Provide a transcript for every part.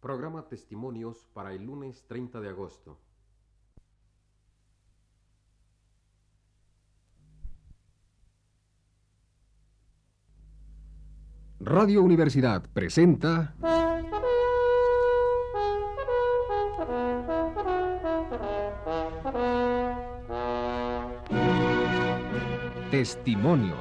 Programa Testimonios para el lunes 30 de agosto. Radio Universidad presenta Testimonios.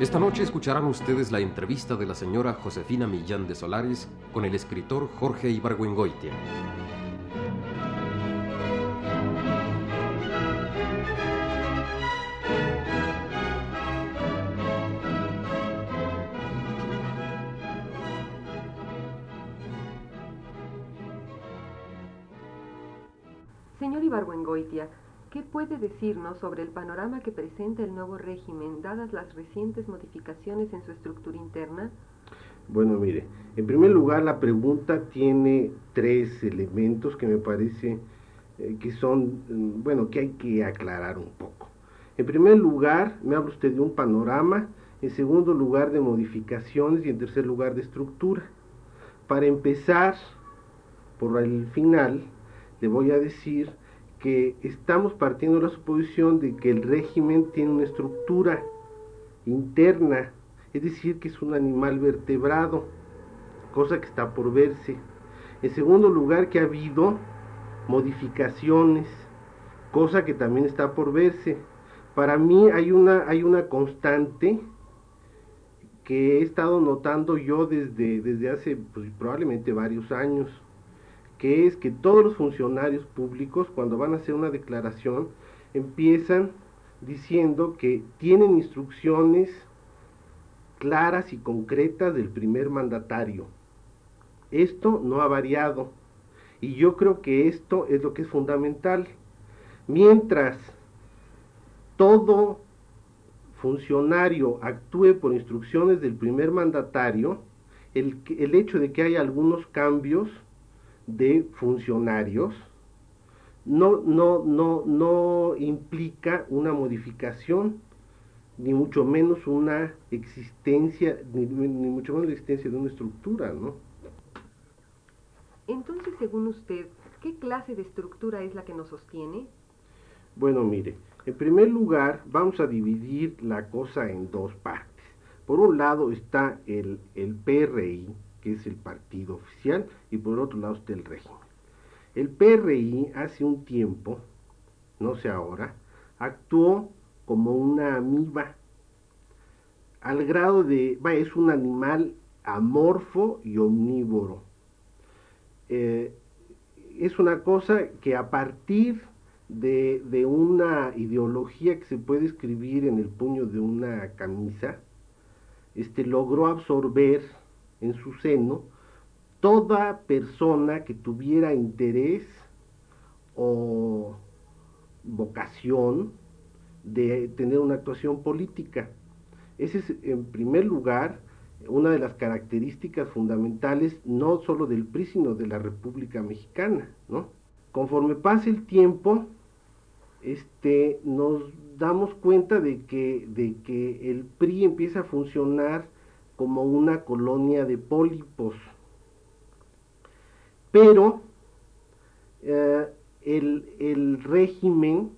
Esta noche escucharán ustedes la entrevista de la señora Josefina Millán de Solares con el escritor Jorge Ibargüengoitia. Señor Ibargüengoitia, ¿qué puede decirnos sobre el panorama que presenta el nuevo régimen, dadas las recientes modificaciones en su estructura interna? Bueno, mire, en primer lugar la pregunta tiene tres elementos que me parece eh, que son, mm, bueno, que hay que aclarar un poco. En primer lugar, me habla usted de un panorama, en segundo lugar de modificaciones y en tercer lugar de estructura. Para empezar, por el final, le voy a decir que estamos partiendo de la suposición de que el régimen tiene una estructura interna, es decir, que es un animal vertebrado, cosa que está por verse. En segundo lugar, que ha habido modificaciones, cosa que también está por verse. Para mí hay una, hay una constante que he estado notando yo desde, desde hace pues, probablemente varios años que es que todos los funcionarios públicos cuando van a hacer una declaración empiezan diciendo que tienen instrucciones claras y concretas del primer mandatario. Esto no ha variado y yo creo que esto es lo que es fundamental. Mientras todo funcionario actúe por instrucciones del primer mandatario, el, el hecho de que haya algunos cambios de funcionarios no, no, no, no implica una modificación, ni mucho menos una existencia, ni, ni, mucho menos la existencia de una estructura, ¿no? Entonces, según usted, ¿qué clase de estructura es la que nos sostiene? Bueno, mire, en primer lugar, vamos a dividir la cosa en dos partes. Por un lado está el, el PRI, que es el partido oficial, y por otro lado está el régimen. El PRI hace un tiempo, no sé ahora, actuó como una amiba, al grado de, va, es un animal amorfo y omnívoro. Eh, es una cosa que a partir de, de, una ideología que se puede escribir en el puño de una camisa, este, logró absorber en su seno toda persona que tuviera interés o vocación de tener una actuación política. Esa es, en primer lugar, una de las características fundamentales no solo del PRI, sino de la República Mexicana, ¿no? Conforme pase el tiempo, este, nos damos cuenta de que, de que el PRI empieza a funcionar como una colonia de pólipos. Pero eh, el, el régimen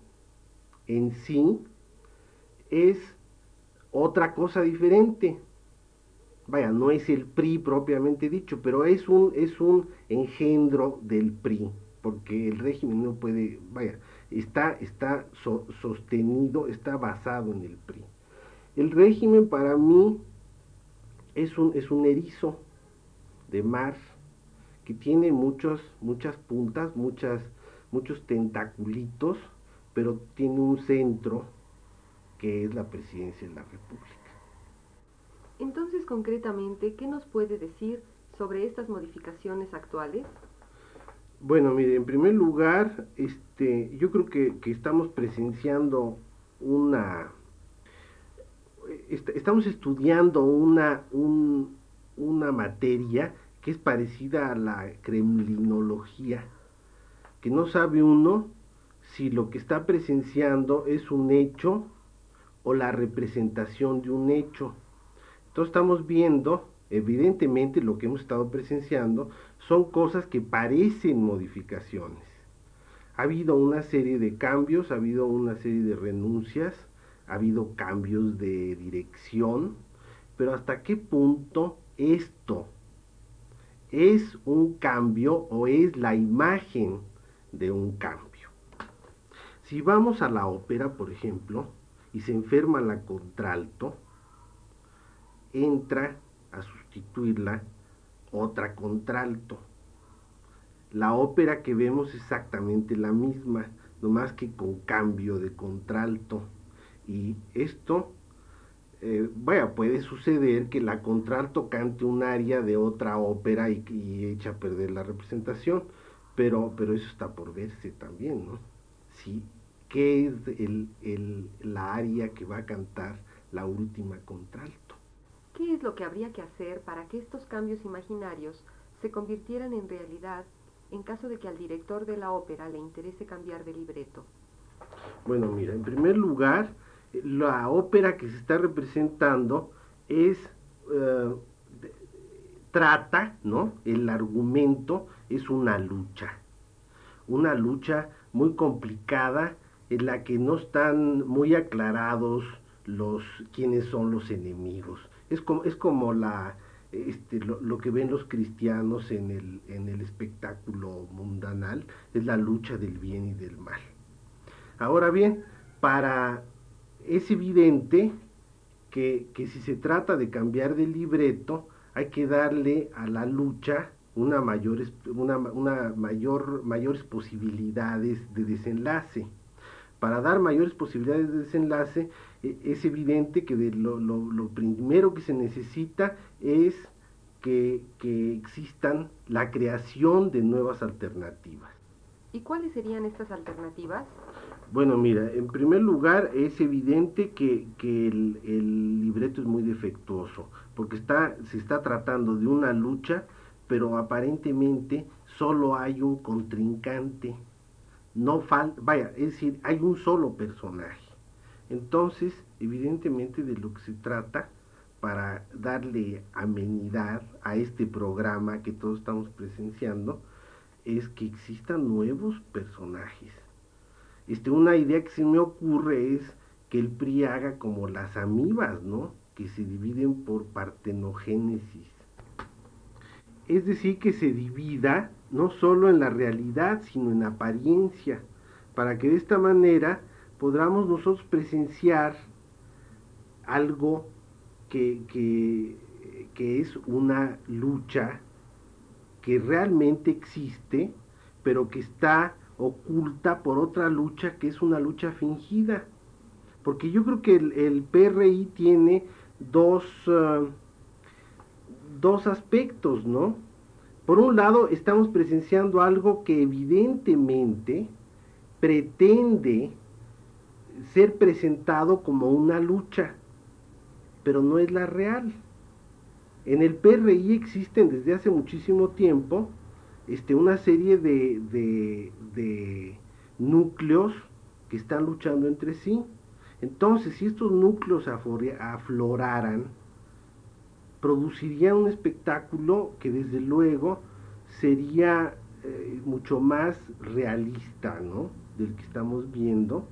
en sí es otra cosa diferente. Vaya, no es el PRI propiamente dicho, pero es un, es un engendro del PRI, porque el régimen no puede, vaya, está, está so, sostenido, está basado en el PRI. El régimen para mí es un, es un erizo de mar que tiene muchos, muchas puntas, muchas, muchos tentaculitos, pero tiene un centro que es la presidencia de la República. Entonces, concretamente, ¿qué nos puede decir sobre estas modificaciones actuales? Bueno, mire, en primer lugar, este, yo creo que, que estamos presenciando una estamos estudiando una, un, una materia que es parecida a la kremlinología, que no sabe uno si lo que está presenciando es un hecho o la representación de un hecho. Entonces estamos viendo, evidentemente lo que hemos estado presenciando son cosas que parecen modificaciones. Ha habido una serie de cambios, ha habido una serie de renuncias, ha habido cambios de dirección, pero hasta qué punto esto es un cambio o es la imagen de un cambio. Si vamos a la ópera, por ejemplo, y se enferma la contralto, entra a sustituirla otra contralto. La ópera que vemos es exactamente la misma, nomás que con cambio de contralto. Y esto, eh, bueno, puede suceder que la contralto cante un aria de otra ópera y, y echa a perder la representación, pero, pero eso está por verse también, ¿no? Sí, qué es el, la aria que va a cantar la última contralto. ¿Qué es lo que habría que hacer para que estos cambios imaginarios se convirtieran en realidad en caso de que al director de la ópera le interese cambiar de libreto? Bueno, mira, en primer lugar, la ópera que se está representando es eh, trata, ¿no? El argumento es una lucha, una lucha muy complicada en la que no están muy aclarados los quiénes son los enemigos. Es como, es como la, este, lo, que ven los cristianos en el, en el espectáculo mundanal, es la lucha del bien y del mal. Ahora bien, para es evidente que, que si se trata de cambiar de libreto, hay que darle a la lucha una mayor, una, mayor, mayores posibilidades de desenlace para dar mayores posibilidades de desenlace, e, es evidente que lo, primero que se necesita es que, que, existan la creación de nuevas alternativas. ¿Y cuáles serían estas alternativas? Bueno, mira, en primer lugar es evidente que, que el, el, libreto es muy defectuoso, porque está, se está tratando de una lucha, pero aparentemente solo hay un contrincante no falta, vaya, es decir, hay un solo personaje. Entonces, evidentemente de lo que se trata para darle amenidad a este programa que todos estamos presenciando es que existan nuevos personajes. Este, una idea que se me ocurre es que el PRI haga como las amibas, ¿no? Que se dividen por partenogénesis. Es decir, que se divida no solo en la realidad, sino en apariencia, para que de esta manera podamos nosotros presenciar algo que, que, es una lucha que realmente existe, pero que está oculta por otra lucha que es una lucha fingida. Porque yo creo que el, PRI tiene dos, ah, dos aspectos, ¿no? Por un lado, estamos presenciando algo que evidentemente pretende ser presentado como una lucha, pero no es la real. En el PRI existen desde hace muchísimo tiempo este, una serie de, de núcleos que están luchando entre sí. Entonces, si estos núcleos afloraran, produciría un espectáculo que desde luego sería eh, mucho más realista, ¿no? Del que estamos viendo,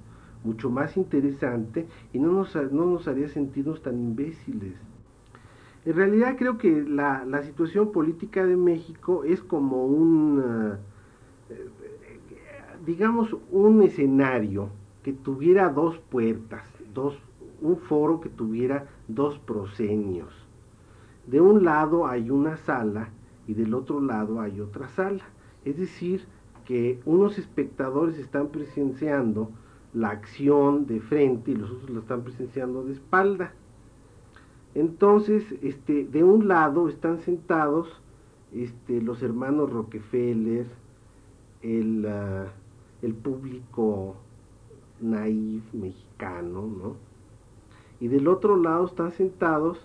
mucho más interesante y no nos, no nos haría sentirnos tan imbéciles. En realidad creo que la, situación política de México es como un, eh, digamos, un escenario que tuviera dos puertas, dos, un foro que tuviera dos proscenios de un lado hay una sala y del otro lado hay otra sala. Es decir, que unos espectadores están presenciando la acción de frente y los otros la están presenciando de espalda. Entonces, este, de un lado están sentados este, los hermanos Rockefeller, el, ah, el público naif mexicano, ¿no? Y del otro lado están sentados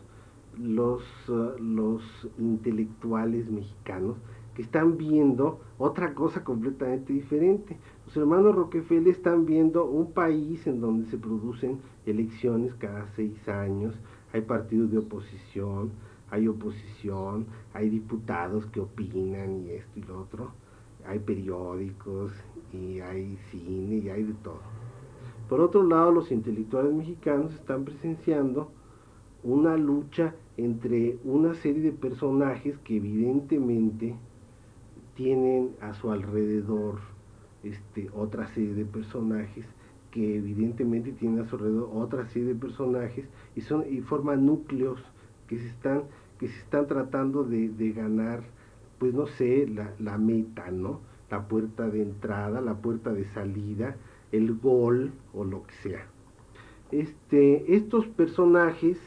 los, uh, los intelectuales mexicanos que están viendo otra cosa completamente diferente. Los hermanos Rockefeller están viendo un país en donde se producen elecciones cada seis años, hay partidos de oposición, hay oposición, hay diputados que opinan y esto y lo otro, hay periódicos y hay cine y hay de todo. Por otro lado, los intelectuales mexicanos están presenciando una lucha entre una serie de personajes que evidentemente tienen a su alrededor este, otra serie de personajes que evidentemente tienen a su alrededor otra serie de personajes y son y forman núcleos que se están que se están tratando de, ganar pues no sé la, la, meta no la puerta de entrada la puerta de salida el gol o lo que sea. Este estos personajes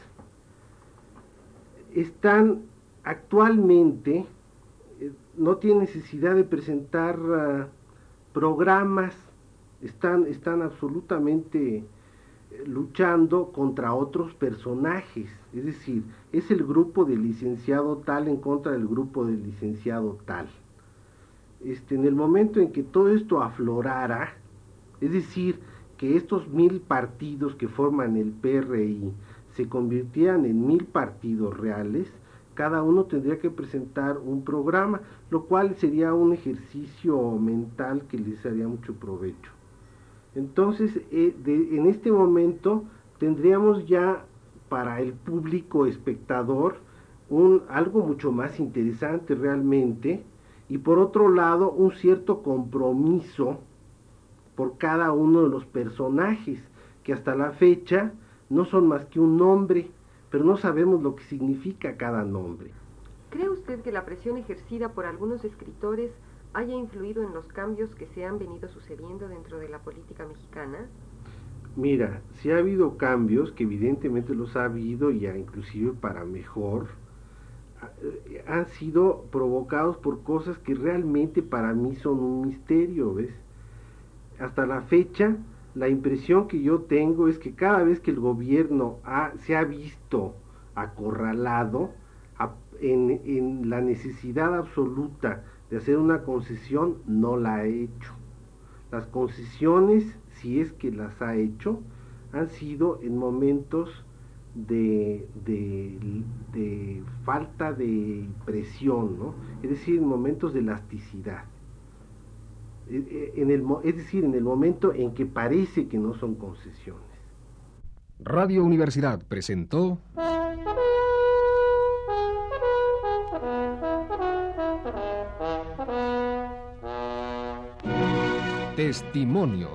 están actualmente eh, no tienen necesidad de presentar ah, programas, están, están absolutamente eh, luchando contra otros personajes, es decir, es el grupo del licenciado tal en contra del grupo del licenciado tal. Este, en el momento en que todo esto aflorara, es decir, que estos mil partidos que forman el PRI se convirtieran en mil partidos reales, cada uno tendría que presentar un programa, lo cual sería un ejercicio mental que les haría mucho provecho. Entonces, eh, en este momento tendríamos ya para el público espectador un, algo mucho más interesante realmente y por otro lado un cierto compromiso por cada uno de los personajes que hasta la fecha no son más que un nombre pero no sabemos lo que significa cada nombre. ¿Cree usted que la presión ejercida por algunos escritores haya influido en los cambios que se han venido sucediendo dentro de la política mexicana? Mira, si ha habido cambios, que evidentemente los ha habido, y inclusive para mejor, han sido provocados por cosas que realmente para mí son un misterio, ¿ves? Hasta la fecha, la impresión que yo tengo es que cada vez que el gobierno se ha visto acorralado en, en, la necesidad absoluta de hacer una concesión, no la ha hecho. Las concesiones, si es que las ha hecho, han sido en momentos de, de falta de presión, ¿no? es decir, en momentos de elasticidad. Eh, en el, es decir, en el momento en que parece que no son concesiones. Radio Universidad presentó... Testimonios.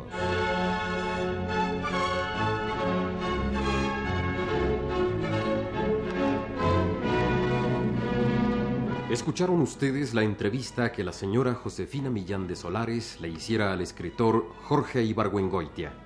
Escucharon ustedes la entrevista que la señora Josefina Millán de Solares le hiciera al escritor Jorge Ibargüengoitia.